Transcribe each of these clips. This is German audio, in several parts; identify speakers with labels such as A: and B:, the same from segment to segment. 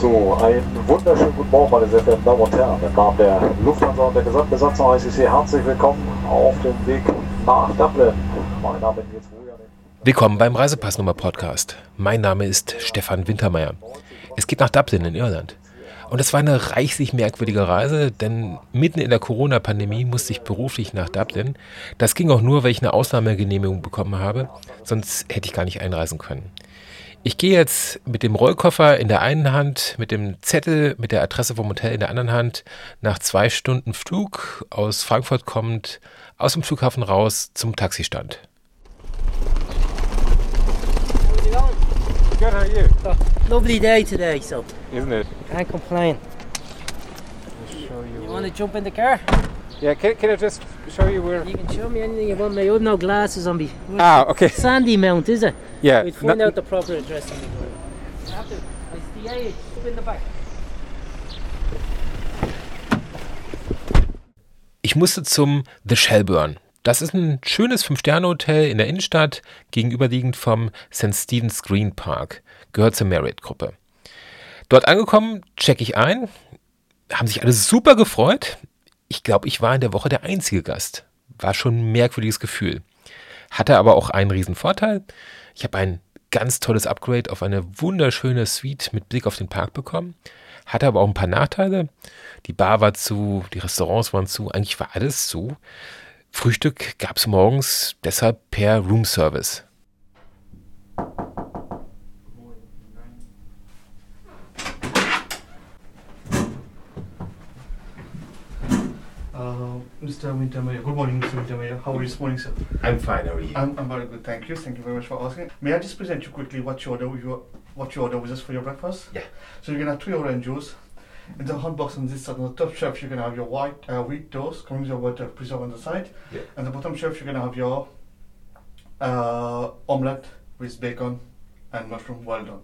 A: So, einen wunderschönen guten Morgen, meine sehr verehrten Damen und Herren. Im Namen der Lufthansa und der Gesamtbesatzung heiße ich Sie herzlich willkommen auf dem Weg nach Dublin. Mein Name ist Wojan.
B: Willkommen beim Reisepassnummer Podcast. Mein Name ist Stefan Wintermeyer. Es geht nach Dublin in Irland. Und es war eine reichlich merkwürdige Reise, denn mitten in der Corona-Pandemie musste ich beruflich nach Dublin. Das ging auch nur, weil ich eine Ausnahmegenehmigung bekommen habe, sonst hätte ich gar nicht einreisen können. Ich gehe jetzt mit dem Rollkoffer in der einen Hand, mit dem Zettel mit der Adresse vom Hotel in der anderen Hand, nach zwei Stunden Flug aus Frankfurt kommend, aus dem Flughafen raus zum Taxistand.
C: Good, how are you?
D: Oh, lovely day today, so
C: Isn't it?
D: can't complain.
C: Show you.
D: You want to jump in the car?
C: Yeah, can, can I just show you where?
D: You can show me anything you want. Me, I have no glasses on me.
C: Ah, okay.
D: Sandy Mount, is it?
C: Yeah.
D: We'd find
C: no-
D: out the proper address on the door. You have to. It's the age. Up in the back.
B: Ich musste zum The Shelburne. Das ist ein schönes Fünf-Sterne-Hotel in der Innenstadt, gegenüberliegend vom St. Stephen's Green Park. Gehört zur Marriott-Gruppe. Dort angekommen, checke ich ein. Haben sich alle super gefreut. Ich glaube, ich war in der Woche der einzige Gast. War schon ein merkwürdiges Gefühl. Hatte aber auch einen riesen Vorteil. Ich habe ein ganz tolles Upgrade auf eine wunderschöne Suite mit Blick auf den Park bekommen. Hatte aber auch ein paar Nachteile. Die Bar war zu, die Restaurants waren zu, eigentlich war alles zu. Frühstück gab es morgens deshalb per Roomservice.
E: Uh, Mr. Wintermeyer. Good morning, Mr. Wintermeyer. How are you this morning, sir?
B: I'm fine, how are you?
E: I'm, I'm very good, thank you. Thank you very much for asking. May I just present you quickly what you order, your, what you order with us for your breakfast?
B: Yeah.
E: So you can have three orange juice. In the hot box on this side, on the top shelf, you can have your white uh, wheat toast, coming with your water preserve on the side.
B: Yeah.
E: And the bottom shelf, you're gonna have your uh, omelette with bacon and mushroom. Well done.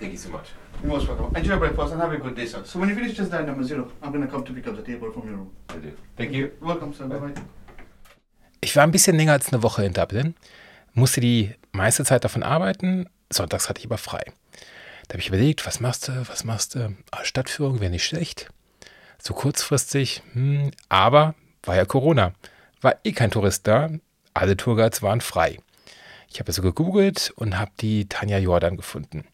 B: Thank you so much.
E: You're most welcome. Enjoy your breakfast and have a good day, sir. So when you finish just dial number zero, I'm gonna come to pick up the table from your room.
B: Thank you.
E: Welcome, sir. Bye bye.
B: Ich war ein bisschen länger als eine Woche in Dublin, musste die meiste Zeit davon arbeiten, sonntags hatte ich aber frei. Da habe ich überlegt, was machst du, was machst du? Ah, Stadtführung wäre nicht schlecht. So kurzfristig, hm, aber war ja Corona. War eh kein Tourist da, alle Tourguides waren frei. Ich habe also gegoogelt und habe die Tanja Jordan gefunden.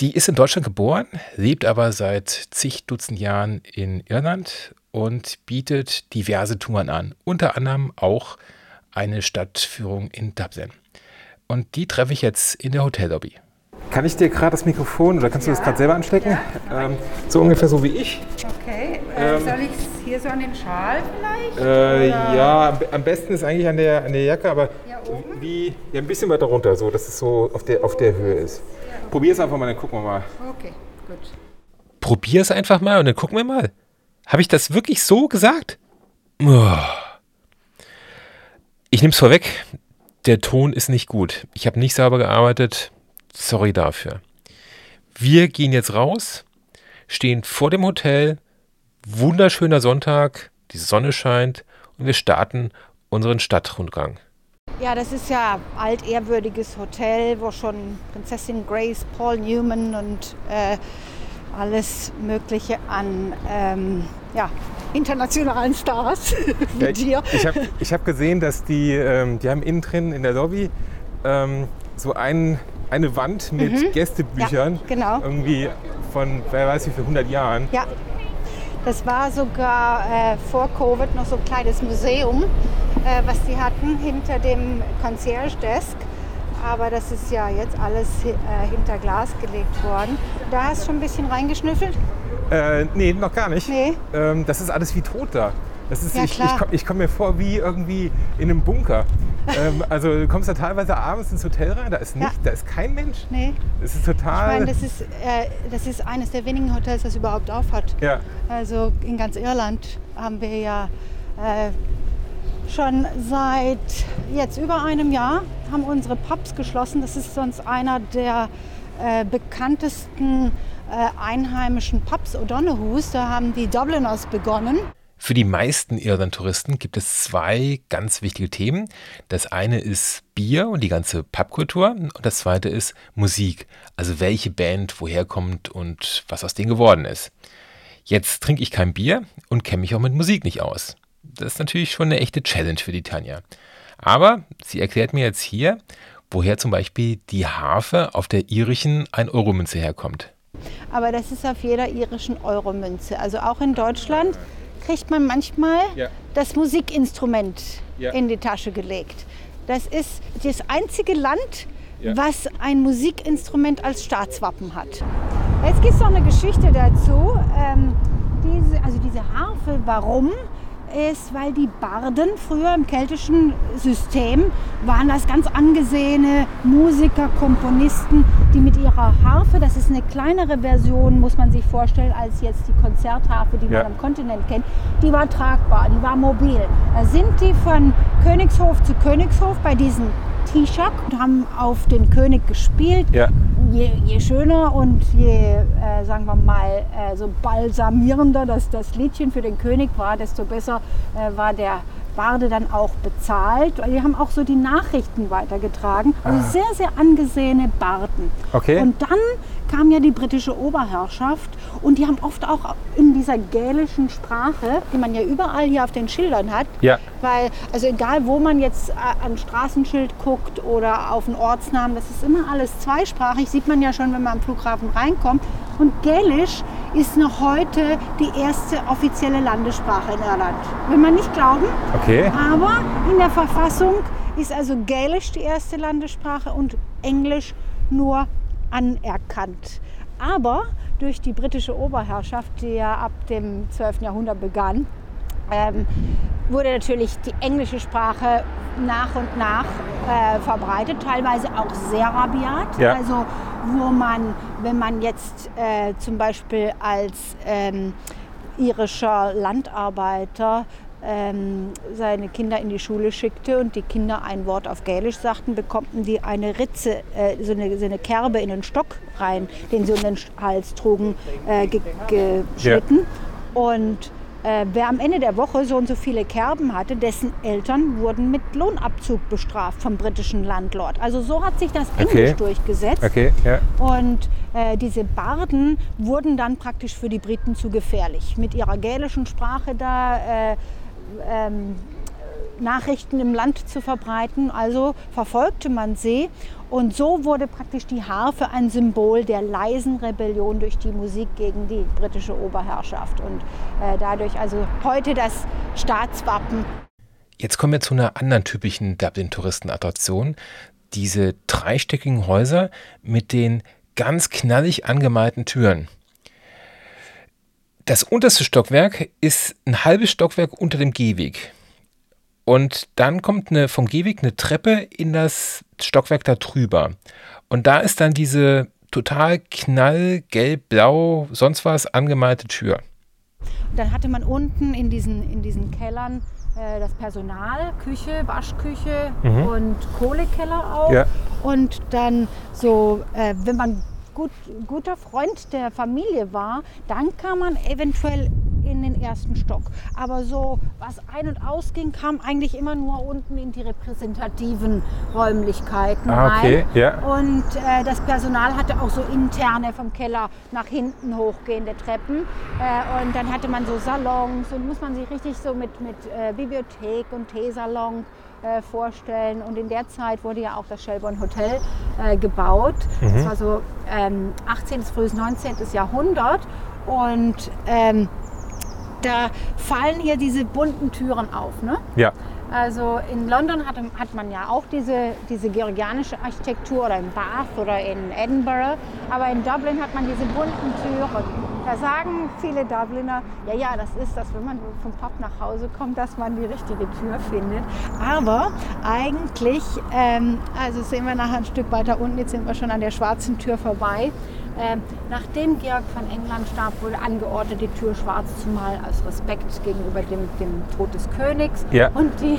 B: Die ist in Deutschland geboren, lebt aber seit zig Dutzend Jahren in Irland und bietet diverse Touren an. Unter anderem auch eine Stadtführung in Dublin. Und die treffe ich jetzt in der Hotellobby. Kann ich dir gerade das Mikrofon oder kannst du das gerade selber anstecken? Ähm, so ungefähr so wie ich.
F: Okay, äh,
B: Ähm,
F: soll ich es hier so an den Schal vielleicht?
B: Äh, ja, am, am besten ist eigentlich an der, an der Jacke, aber
F: Ja, oben?
B: wie ja, ein bisschen weiter runter, so dass es so auf der, auf der Höhe ist. Probier es einfach mal, dann gucken wir mal.
F: Okay, gut.
B: Probier es einfach mal und dann gucken wir mal. Habe ich das wirklich so gesagt? Ich nehme es vorweg. Der Ton ist nicht gut. Ich habe nicht sauber gearbeitet. Sorry dafür. Wir gehen jetzt raus, stehen vor dem Hotel. Wunderschöner Sonntag. Die Sonne scheint und wir starten unseren Stadtrundgang.
F: Ja, das ist ja altehrwürdiges Hotel, wo schon Prinzessin Grace, Paul Newman und äh, alles Mögliche an ähm, ja, internationalen Stars wie dir.
B: Ich habe ich hab gesehen, dass die, ähm, die haben innen drin in der Lobby ähm, so ein, eine Wand mit Gästebüchern.
F: Mhm. Ja, genau.
B: Irgendwie von, wer weiß wie viel, 100 Jahren.
F: Ja, das war sogar äh, vor Covid noch so ein kleines Museum, äh, was die hatten hinter dem Concierge Desk. Aber das ist ja jetzt alles äh, hinter Glas gelegt worden. Da hast du schon ein bisschen reingeschnüffelt?
B: Äh, nee, noch gar nicht.
F: Nee.
B: Ähm, das ist alles wie tot da. Das ist,
F: Ja,
B: ich ich,
F: klar.
B: komm- ich komme mir vor wie irgendwie in einem Bunker. ähm, also du kommst da teilweise abends ins Hotel rein, da ist nicht,
F: Ja.
B: da ist kein Mensch.
F: Nee.
B: Es ist
F: Ich
B: total.
F: meine, das ist, äh, das ist eines der wenigen Hotels, das überhaupt auf hat.
B: ja.
F: Also in ganz Irland haben wir ja äh, schon seit jetzt über einem Jahr haben unsere Pubs geschlossen. Das ist sonst einer der äh, bekanntesten äh, einheimischen Pubs O'Donoghues. Da haben die Dubliners begonnen.
B: Für die meisten Irland-Touristen gibt es zwei ganz wichtige Themen. Das eine ist Bier und die ganze Pubkultur und das zweite ist Musik, also welche Band woher kommt und was aus denen geworden ist. Jetzt trinke ich kein Bier und kenne mich auch mit Musik nicht aus. Das ist natürlich schon eine echte Challenge für die Tanja. Aber sie erklärt mir jetzt hier, woher zum Beispiel die Harfe auf der irischen 1-Euro-Münze herkommt.
F: Aber das ist auf jeder irischen Euromünze. Also auch in Deutschland kriegt man manchmal
B: Ja.
F: das Musikinstrument
B: Ja.
F: in die Tasche gelegt. Das ist das einzige Land,
B: Ja.
F: was ein Musikinstrument als Staatswappen hat. Jetzt gibt es noch eine Geschichte dazu. Ähm, diese, also diese Harfe, warum? Ist, weil die Barden früher im keltischen System waren das ganz angesehene Musiker, Komponisten, die mit ihrer Harfe, das ist eine kleinere Version, muss man sich vorstellen, als jetzt die Konzertharfe, die
B: Ja.
F: man am Kontinent kennt, die war tragbar, die war mobil. Da sind die von Königshof zu Königshof bei diesen Taoiseach und haben auf den König gespielt
B: Ja.
F: Je, je schöner und je, äh, sagen wir mal, äh, so balsamierender das, das Liedchen für den König war, desto besser äh, war der Barde dann auch bezahlt. Die haben auch so die Nachrichten weitergetragen. Also sehr, sehr angesehene Barden.
B: Okay.
F: Und dann kam ja die britische Oberherrschaft und die haben oft auch in dieser gälischen Sprache, die man ja überall hier auf den Schildern hat,
B: Ja.
F: weil, also egal wo man jetzt äh, an Straßenschild guckt oder auf einen Ortsnamen, das ist immer alles zweisprachig, sieht man ja schon, wenn man am Flughafen reinkommt. Und Gälisch ist noch heute die erste offizielle Landessprache in Irland. Will man nicht glauben,
B: Okay.
F: aber in der Verfassung ist also Gälisch die erste Landessprache und Englisch nur anerkannt. Aber durch die britische Oberherrschaft, die ja ab dem 12. Jahrhundert begann, ähm, wurde natürlich die englische Sprache nach und nach äh, verbreitet, teilweise auch sehr rabiat.
B: Ja.
F: Also wo man, wenn man jetzt äh, zum Beispiel als ähm, irischer Landarbeiter ähm, seine Kinder in die Schule schickte und die Kinder ein Wort auf Gälisch sagten, bekommten die eine Ritze, äh, so, eine, so eine Kerbe in den Stock rein, den sie um den Hals trugen, äh, ge geschnitten. Und äh, wer am Ende der Woche so und so viele Kerben hatte, dessen Eltern wurden mit Lohnabzug bestraft vom britischen Landlord. Also so hat sich das Englisch
B: Okay.
F: durchgesetzt.
B: Okay, ja.
F: Und äh, diese Barden wurden dann praktisch für die Briten zu gefährlich. Mit ihrer gälischen Sprache da äh, ähm, Nachrichten im Land zu verbreiten. Also verfolgte man sie. Und so wurde praktisch die Harfe ein Symbol der leisen Rebellion durch die Musik gegen die britische Oberherrschaft. Und äh, dadurch also heute das Staatswappen
B: Jetzt kommen wir zu einer anderen typischen Dublin-Touristenattraktion. Diese dreistöckigen Häuser mit den ganz knallig angemalten Türen. Das unterste Stockwerk ist ein halbes Stockwerk unter dem Gehweg. Und dann kommt eine, vom Gehweg eine Treppe in das Stockwerk da drüber. Und da ist dann diese total knallgelb, blau, sonst was angemalte Tür.
F: Und dann hatte man unten in diesen, in diesen Kellern äh, das Personal, Küche, Waschküche und Kohlekeller auch.
B: Ja.
F: Und dann so, äh, wenn man gut, guter Freund der Familie war, dann kam man eventuell in den ersten Stock. Aber so, was ein- und ausging, kam eigentlich immer nur unten in die repräsentativen Räumlichkeiten
B: Ah, okay,
F: rein.
B: ja.
F: Und äh, das Personal hatte auch so interne vom Keller nach hinten hochgehende Treppen. Äh, und dann hatte man so Salons und muss man sich richtig so mit, mit äh, Bibliothek und Teesalon äh, vorstellen. Und in der Zeit wurde ja auch das Shelbourne Hotel äh, gebaut. Das war so ähm, 18. bis frühes 19. Jahrhundert. Und ähm, da fallen hier diese bunten Türen auf. Ne?
B: Ja.
F: Also in London hat, hat man ja auch diese, diese georgianische Architektur oder in Bath oder in Edinburgh. Aber in Dublin hat man diese bunten Türen. Da sagen viele Dubliner, ja, ja, das ist das, wenn man vom Pub nach Hause kommt, dass man die richtige Tür findet. Aber eigentlich, ähm, also sehen wir nachher ein Stück weiter unten, jetzt sind wir schon an der schwarzen Tür vorbei. Ähm, nachdem Georg von England starb, wurde angeordnet, die Tür schwarz zu malen, als Respekt gegenüber dem, dem Tod des Königs.
B: Ja.
F: Und die,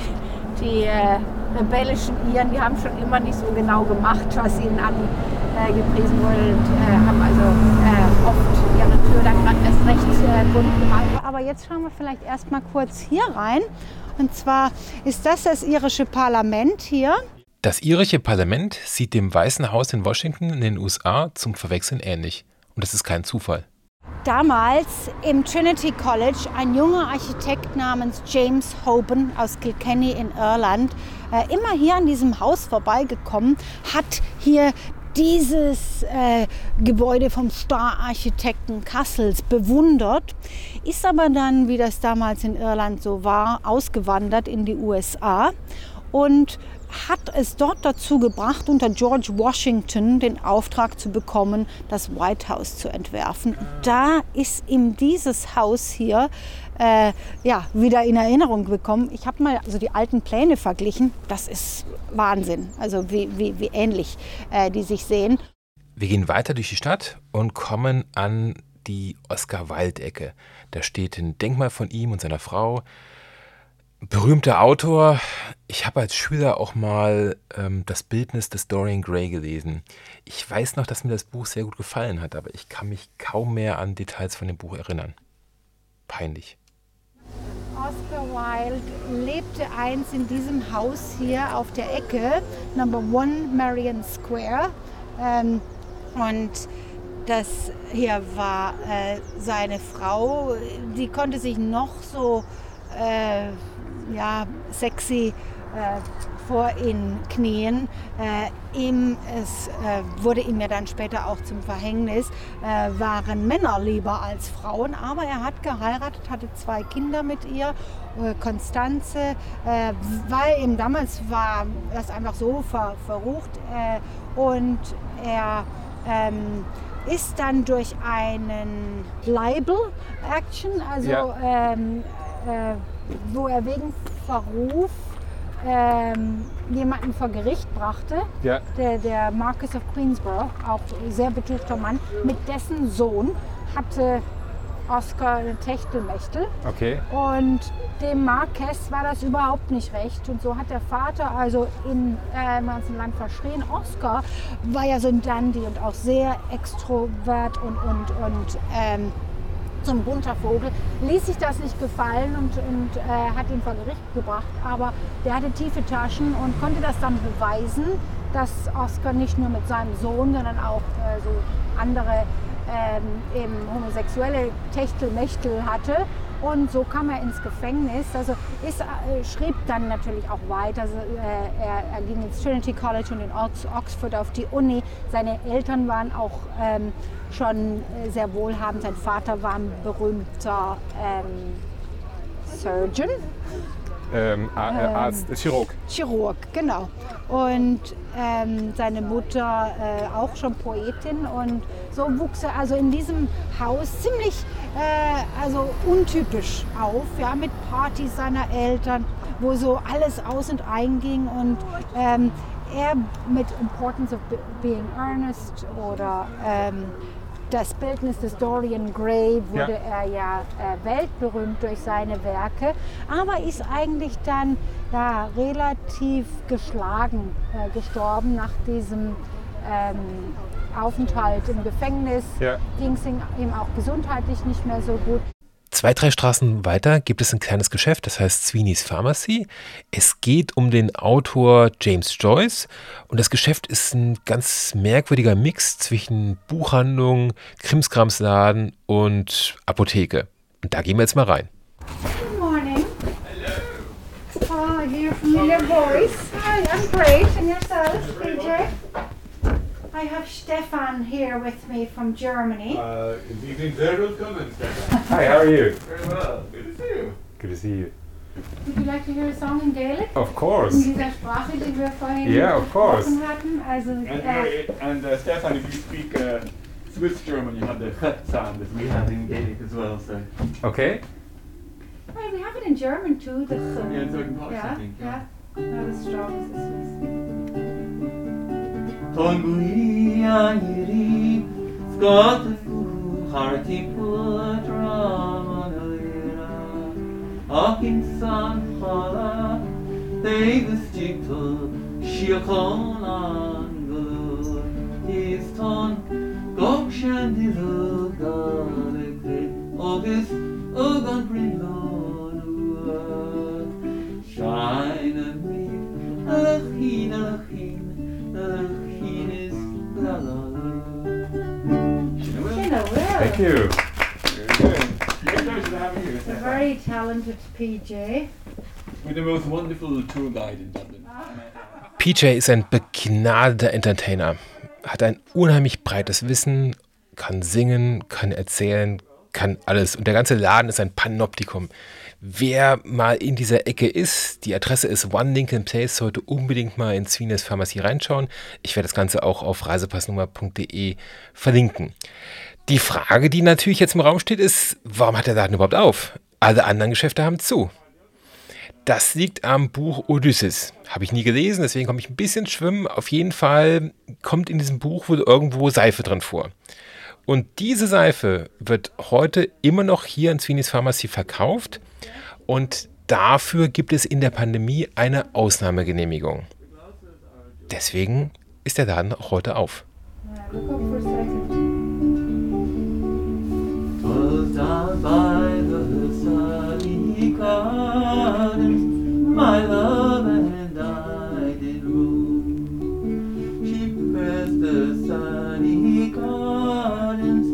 F: die äh, rebellischen Iren, die haben schon immer nicht so genau gemacht, was ihnen an äh, wurde und äh, haben also äh, oft ihre Tür dann gerade erst recht äh, bunt gemalt. Aber jetzt schauen wir vielleicht erst mal kurz hier rein. Und zwar ist das das irische Parlament hier.
B: Das irische Parlament sieht dem Weißen Haus in Washington in den USA zum Verwechseln ähnlich. Und das ist kein Zufall.
F: Damals im Trinity College ein junger Architekt namens James Hoban aus Kilkenny in Irland äh, immer hier an diesem Haus vorbeigekommen, hat hier dieses äh, Gebäude vom Star-Architekten Kassels bewundert, ist aber dann, wie das damals in Irland so war, ausgewandert in die USA und hat es dort dazu gebracht, unter George Washington den Auftrag zu bekommen, das White House zu entwerfen. Da ist ihm dieses Haus hier äh, ja, wieder in Erinnerung gekommen. Ich habe mal also die alten Pläne verglichen. Das ist Wahnsinn, also wie, wie, wie ähnlich äh, die sich sehen.
B: Wir gehen weiter durch die Stadt und kommen an die Oscar-Wilde-Ecke. Da steht ein Denkmal von ihm und seiner Frau. Berühmter Autor. Ich habe als Schüler auch mal ähm, das Bildnis des Dorian Gray gelesen. Ich weiß noch, dass mir das Buch sehr gut gefallen hat, aber ich kann mich kaum mehr an Details von dem Buch erinnern. Peinlich.
F: Oscar Wilde lebte einst in diesem Haus hier auf der Ecke, Number One Marion Square. Ähm, und das hier war äh, seine Frau. Die konnte sich noch so äh, ja, sexy äh, vor ihn knien. Äh, ihm, es äh, wurde ihm ja dann später auch zum Verhängnis, äh, waren Männer lieber als Frauen, aber er hat geheiratet, hatte zwei Kinder mit ihr, äh, Konstanze, äh, weil ihm damals war das einfach so ver, verrucht und er ähm, ist dann durch einen Libel-Action, also
C: Ja.
F: ähm, äh, wo er wegen Verruf ähm, jemanden vor Gericht brachte,
C: Ja.
F: der, der Marquis of Queensborough, auch sehr betuchter Mann, mit dessen Sohn hatte Oscar eine Techtelmechtel.
C: Okay.
F: Und dem Marquess war das überhaupt nicht recht. Und so hat der Vater also in, äh, im ganzen Land verschrien. Oscar war ja so ein Dandy und auch sehr extrovert und, und, und ähm, so ein bunter Vogel, ließ sich das nicht gefallen und, und äh, hat ihn vor Gericht gebracht. Aber der hatte tiefe Taschen und konnte das dann beweisen, dass Oscar nicht nur mit seinem Sohn, sondern auch äh, so andere ähm, eben homosexuelle Techtelmechtel hatte. Und so kam er ins Gefängnis. Also ist, äh, schrieb dann natürlich auch weiter. Also, äh, er, er ging ins Trinity College und in Ox Oxford auf die Uni. Seine Eltern waren auch ähm, schon äh, sehr wohlhabend. Sein Vater war ein berühmter ähm, Surgeon.
C: Ähm, äh, Arzt, Chirurg.
F: Chirurg, genau. Und ähm, seine Mutter äh, auch schon Poetin und so wuchs er also in diesem Haus ziemlich äh, also untypisch auf, ja, mit Partys seiner Eltern, wo so alles aus und einging und ähm, er mit Importance of Be- Being Earnest oder ähm, das Bildnis des Dorian Gray wurde
C: Ja.
F: er ja äh, weltberühmt durch seine Werke, aber ist eigentlich dann ja, relativ geschlagen äh, gestorben nach diesem ähm, Aufenthalt im Gefängnis.
C: Ja.
F: Ging es ihm ihm auch gesundheitlich nicht mehr so gut.
B: Zwei, drei Straßen weiter gibt es ein kleines Geschäft, das heißt Sweeney's Pharmacy. Es geht um den Autor James Joyce und das Geschäft ist ein ganz merkwürdiger Mix zwischen Buchhandlung, Krimskramsladen und Apotheke. Und da gehen wir jetzt mal rein.
F: Good morning. Hello. Oh, I hear familiar voice. Hi, I'm great. And yourself, PJ? I have Stefan here with me from Germany.
G: Uh, good evening, sehr willkommen, Stefan.
C: Hi, how are you?
G: Very well. Good to see you.
C: Good to see you.
F: Would you like to hear a song in Gaelic?
C: Of course.
F: In
C: course.
F: dieser Sprache, die wir vorhin
C: Yeah, of course.
F: hatten. Also,
G: And,
F: äh,
G: uh, and uh, Stefan, if you speak uh, Swiss German, you have the ch sound as we have in Gaelic as well. So
C: Okay.
F: well, we have it in German too. The,
G: yeah, in certain parts, I
F: yeah,
G: think.
F: yeah. Not as strong as the Swiss.
H: Tonguia iri skatu harti pula dramaira Akin san khala Davis chikta shiakon angul His ton gokshan dizu galekte August ogan prinlon uat Shine
C: Thank you.
G: Very good. Your pleasure to have you.
F: A very talented PJ.
G: We're the most wonderful tour guide in Dublin.
B: PJ ist ein begnadeter Entertainer, hat ein unheimlich breites Wissen, kann singen, kann erzählen, kann alles. Und der ganze Laden ist ein Panoptikum. Wer mal in dieser Ecke ist, die Adresse ist One Lincoln Place, sollte unbedingt mal in Sweeney's Pharmacy reinschauen. Ich werde das Ganze auch auf reisepassnummer.de verlinken. Die Frage, die natürlich jetzt im Raum steht, ist, warum hat der Laden überhaupt auf? Alle anderen Geschäfte haben zu. Das liegt am Buch Odysseus. Habe ich nie gelesen, deswegen komme ich ein bisschen schwimmen. Auf jeden Fall kommt in diesem Buch wohl irgendwo Seife drin vor. Und diese Seife wird heute immer noch hier in Sweeney's Pharmacy verkauft. Und dafür gibt es in der Pandemie eine Ausnahmegenehmigung. Deswegen ist der Laden auch heute auf.
F: Look
H: my love and I did roam. She pressed the sunny gardens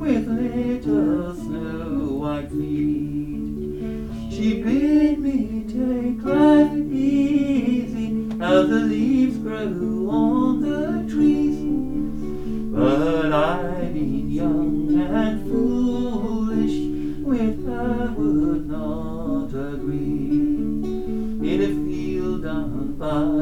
H: with little snow white feet. She bid me take life easy as the leaves by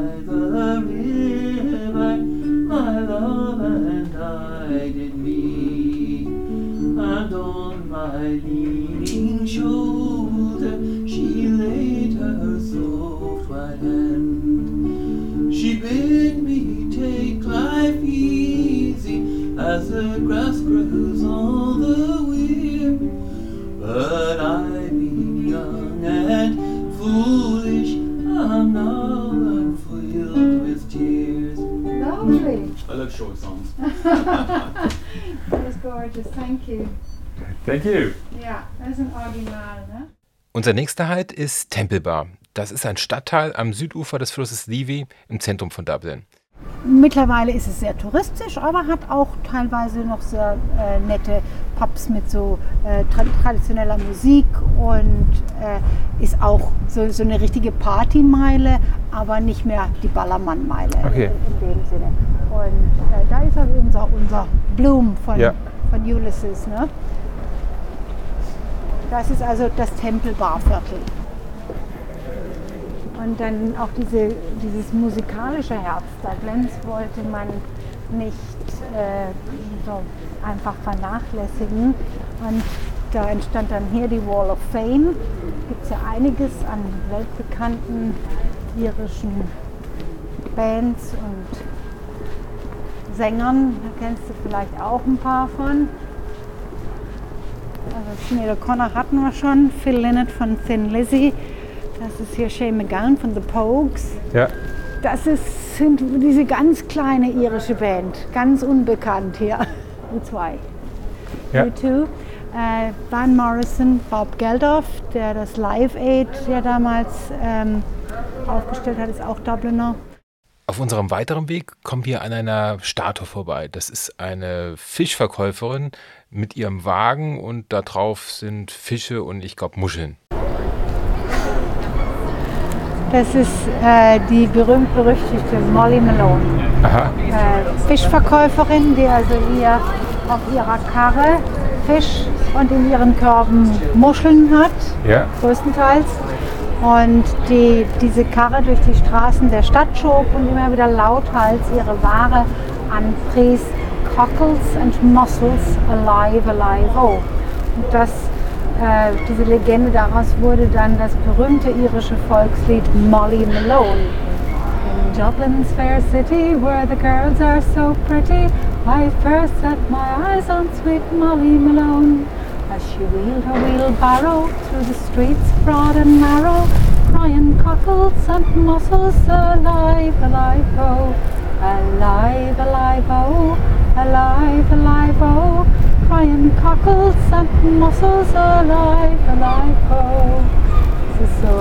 F: Thank you. Ja, das ist ein Original, ne?
B: Unser nächster Halt ist Temple Bar. Das ist ein Stadtteil am Südufer des Flusses Levy im Zentrum von Dublin.
F: Mittlerweile ist es sehr touristisch, aber hat auch teilweise noch sehr äh, nette Pubs mit so äh, tra traditioneller Musik und äh, ist auch so, so eine richtige Partymeile, aber nicht mehr die Ballermann-Meile
B: Okay.
F: in dem Sinne. Und äh, da ist also unser, unser Bloom von,
B: Ja.
F: von Ulysses. Ne? Das ist also das Tempelbarviertel. Und dann auch diese, dieses musikalische Herz Dublins wollte man nicht äh, so einfach vernachlässigen. Und da entstand dann hier die Wall of Fame. Gibt es ja einiges an weltbekannten irischen Bands und Sängern. Da kennst du vielleicht auch ein paar von. Also Sinead O'Connor hatten wir schon, Phil Lynott von Thin Lizzy. Das ist hier Shane McGowan von The Pogues.
B: Ja.
F: Das ist, sind diese ganz kleine irische Band, ganz unbekannt hier. Die zwei.
B: Ja.
F: U2. Äh, Van Morrison, Bob Geldof, der das Live Aid ja damals ähm, aufgestellt hat, ist auch Dubliner.
B: Auf unserem weiteren Weg kommen wir an einer Statue vorbei. Das ist eine Fischverkäuferin mit ihrem Wagen und da drauf sind Fische und ich glaube Muscheln.
F: Das ist äh, die berühmt-berüchtigte Molly Malone. Äh, Fischverkäuferin, die also hier auf ihrer Karre Fisch und in ihren Körben Muscheln hat,
B: Ja.
F: größtenteils. Und die diese Karre durch die Straßen der Stadt schob und immer wieder lauthals ihre Ware anpries. Cockles and mussels alive, alive, oh. Und das, äh, diese Legende daraus wurde dann das berühmte irische Volkslied Molly Malone. In Dublin's fair city, where the girls are so pretty, I first set my eyes on sweet Molly Malone. As she wheeled her wheelbarrow through the streets broad and narrow, crying cockles and mussels alive, alive, oh, alive, alive, oh, alive, alive, oh, crying cockles and mussels alive, alive, oh. Das ist so,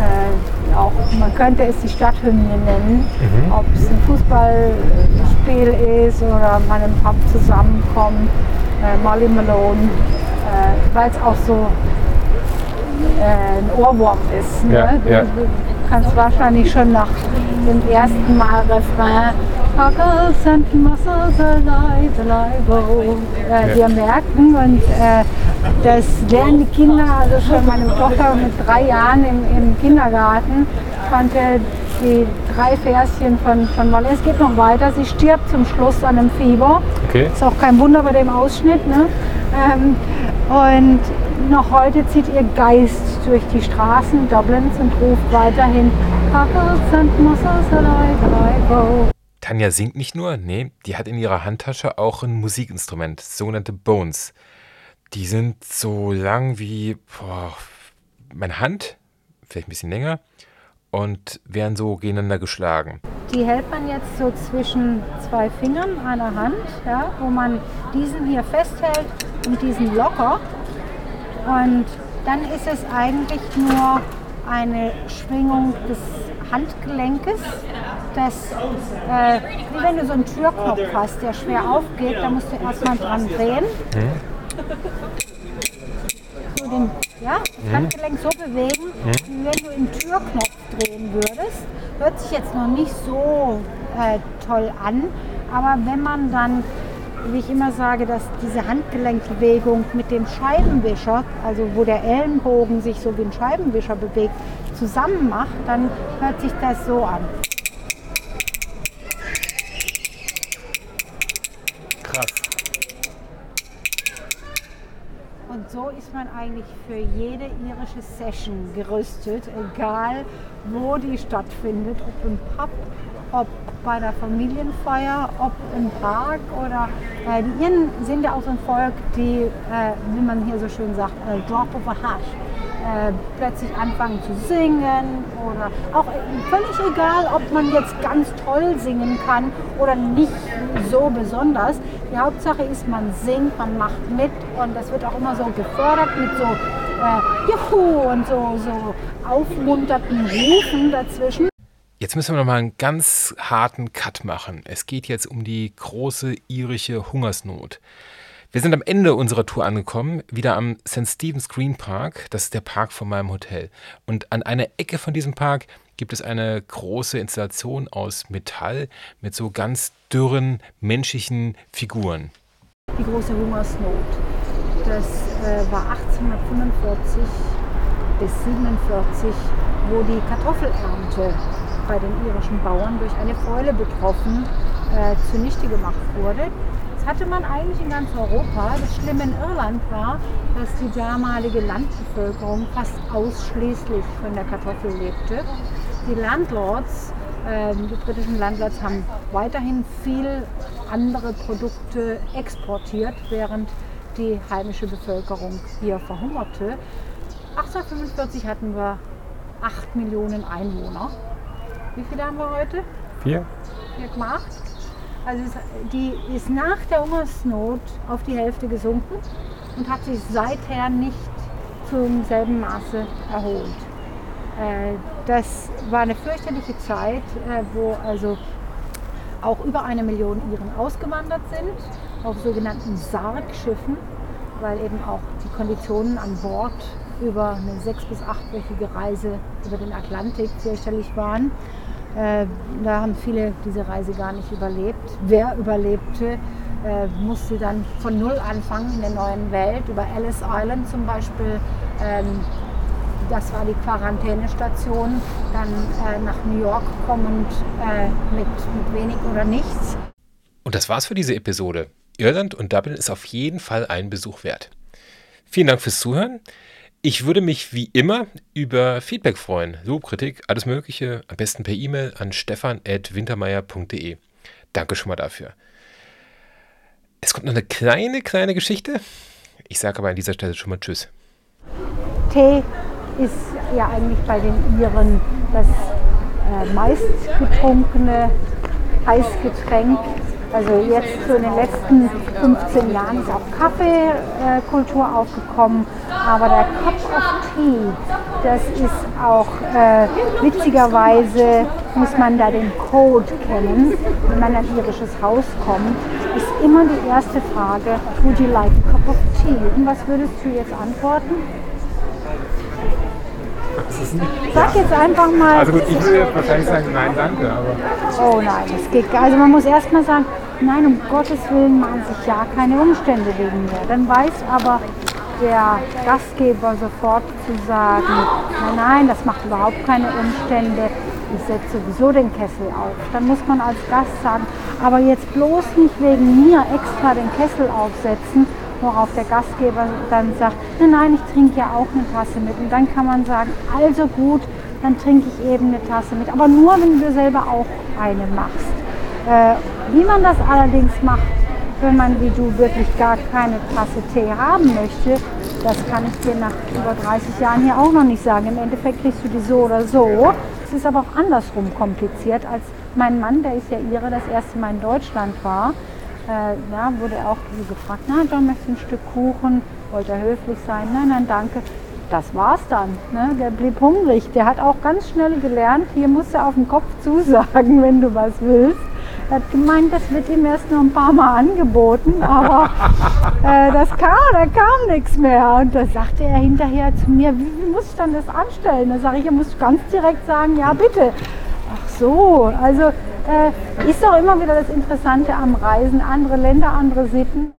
F: äh, auch, man könnte es die Stadthymne nennen, ob es ein Fußballspiel ist oder man im Pub zusammenkommt, äh, Molly Malone, äh, weil es auch so äh, ein Ohrwurm ist. Ne?
B: Ja,
F: du,
B: ja.
F: du kannst wahrscheinlich schon nach dem ersten Mal Refrain Cockles and mussels alive, alive, oh, äh, dir merken und äh, das lernen die Kinder, also schon meine Tochter mit drei Jahren im, im Kindergarten konnte die drei Verschen von, von Molly, es geht noch weiter, sie stirbt zum Schluss an einem Fieber.
B: Okay.
F: Ist auch kein Wunder bei dem Ausschnitt. Ne? Ähm, und noch heute zieht ihr Geist durch die Straßen Dublins und ruft weiterhin Cockles and mussels alive, alive, oh.
B: Tanja singt nicht nur, nee, die hat in ihrer Handtasche auch ein Musikinstrument, sogenannte Bones. Die sind so lang wie boah, meine Hand, vielleicht ein bisschen länger, und werden so gegeneinander geschlagen.
F: Die hält man jetzt so zwischen zwei Fingern einer Hand, ja, wo man diesen hier festhält und diesen locker. Und dann ist es eigentlich nur eine Schwingung des Handgelenkes. Das, äh, wie wenn du so einen Türknopf hast, der schwer aufgeht, da musst du erstmal dran drehen. So den, ja, das Handgelenk so bewegen, wie wenn du den Türknopf drehen würdest. Hört sich jetzt noch nicht so äh, toll an, aber wenn man dann, wie ich immer sage, dass diese Handgelenkbewegung mit dem Scheibenwischer, also wo der Ellenbogen sich so wie ein Scheibenwischer bewegt, zusammen macht, dann hört sich das so an.
B: Krass.
F: Und so ist man eigentlich für jede irische Session gerüstet, egal wo die stattfindet, ob im Pub, ob bei der Familienfeier, ob im Park oder äh, die Iren sind ja auch so ein Volk, die, äh, wie man hier so schön sagt, äh, drop of a hat. Äh, plötzlich anfangen zu singen oder auch äh, völlig egal, ob man jetzt ganz toll singen kann oder nicht so besonders. Die Hauptsache ist, man singt, man macht mit und das wird auch immer so gefördert mit so äh, Juhu und so, so aufmunternden Rufen dazwischen.
B: Jetzt müssen wir noch mal einen ganz harten Cut machen. Es geht jetzt um die große irische Hungersnot. Wir sind am Ende unserer Tour angekommen, wieder am St. Stephen's Green Park. Das ist der Park von meinem Hotel. Und an einer Ecke von diesem Park gibt es eine große Installation aus Metall mit so ganz dürren menschlichen Figuren.
F: Die große Hungersnot. Das äh, war 1845 bis 47, wo die Kartoffelernte bei den irischen Bauern durch eine Fäule betroffen äh, zunichte gemacht wurde. Das hatte man eigentlich in ganz Europa. Das Schlimme in Irland war, dass die damalige Landbevölkerung fast ausschließlich von der Kartoffel lebte. Die Landlords, äh, die britischen Landlords, haben weiterhin viel andere Produkte exportiert, während die heimische Bevölkerung hier verhungerte. 1845 hatten wir 8 Millionen Einwohner. Wie viele haben wir heute?
B: Vier?
F: 4,8. Also die ist nach der Hungersnot auf die Hälfte gesunken und hat sich seither nicht zum selben Maße erholt. Äh, das war eine fürchterliche Zeit, äh, wo also auch über eine Million Iren ausgewandert sind, auf sogenannten Sargschiffen, weil eben auch die Konditionen an Bord über eine sechs- bis achtwöchige Reise über den Atlantik fürchterlich waren. Äh, da haben viele diese Reise gar nicht überlebt. Wer überlebte, äh, musste dann von Null anfangen in der neuen Welt. Über Ellis Island zum Beispiel, ähm, das war die Quarantänestation, dann äh, nach New York kommend äh, mit, mit wenig oder nichts.
B: Und das war's für diese Episode. Irland und Dublin ist auf jeden Fall einen Besuch wert. Vielen Dank fürs Zuhören. Ich würde mich wie immer über Feedback freuen. Lob, Kritik, alles Mögliche. Am besten per E-Mail an stefan.wintermeyer.de. Danke schon mal dafür. Es kommt noch eine kleine, kleine Geschichte. Ich sage aber an dieser Stelle schon mal Tschüss.
F: Tee ist ja eigentlich bei den Iren das äh, meistgetrunkene Heißgetränk. Also jetzt so in den letzten 15 Jahren ist auch Kaffeekultur aufgekommen, aber der Cup of Tea, das ist auch äh, witzigerweise, muss man da den Code kennen, wenn man in ein irisches Haus kommt, ist immer die erste Frage, would you like a cup of tea? Und was würdest du jetzt antworten? Sag jetzt einfach mal.
B: Also gut, ich würde jetzt wahrscheinlich sagen, nein, danke, aber
F: Oh nein, das geht gar Also man muss erst mal sagen, nein, um Gottes Willen machen sich ja keine Umstände wegen mir. Dann weiß aber der Gastgeber sofort zu sagen, nein, nein, das macht überhaupt keine Umstände. Ich setze sowieso den Kessel auf. Dann muss man als Gast sagen, aber jetzt bloß nicht wegen mir extra den Kessel aufsetzen, worauf der Gastgeber dann sagt, nein, nein, ich trinke ja auch eine Tasse mit. Und dann kann man sagen, also gut, dann trinke ich eben eine Tasse mit. Aber nur, wenn du selber auch eine machst. Äh, wie man das allerdings macht, wenn man wie du wirklich gar keine Tasse Tee haben möchte, das kann ich dir nach über 30 Jahren hier auch noch nicht sagen. Im Endeffekt kriegst du die so oder so. Es ist aber auch andersrum kompliziert, als mein Mann, der ist ja ihre, das erste Mal in Deutschland war. Äh, ja, wurde auch gefragt, na, John, möchtest du ein Stück Kuchen? Wollte er höflich sein? Nein, nein, danke. Das war's dann. Ne? Der blieb hungrig. Der hat auch ganz schnell gelernt, hier musst du auf den Kopf zusagen, wenn du was willst. Er hat gemeint, das wird ihm erst noch ein paar Mal angeboten, aber äh, das kam, da kam nichts mehr. Und da sagte er hinterher zu mir, wie, wie muss ich dann das anstellen? Da sage ich, er muss ganz direkt sagen, ja bitte. So, also äh, ist doch immer wieder das Interessante am Reisen, andere Länder, andere Sitten.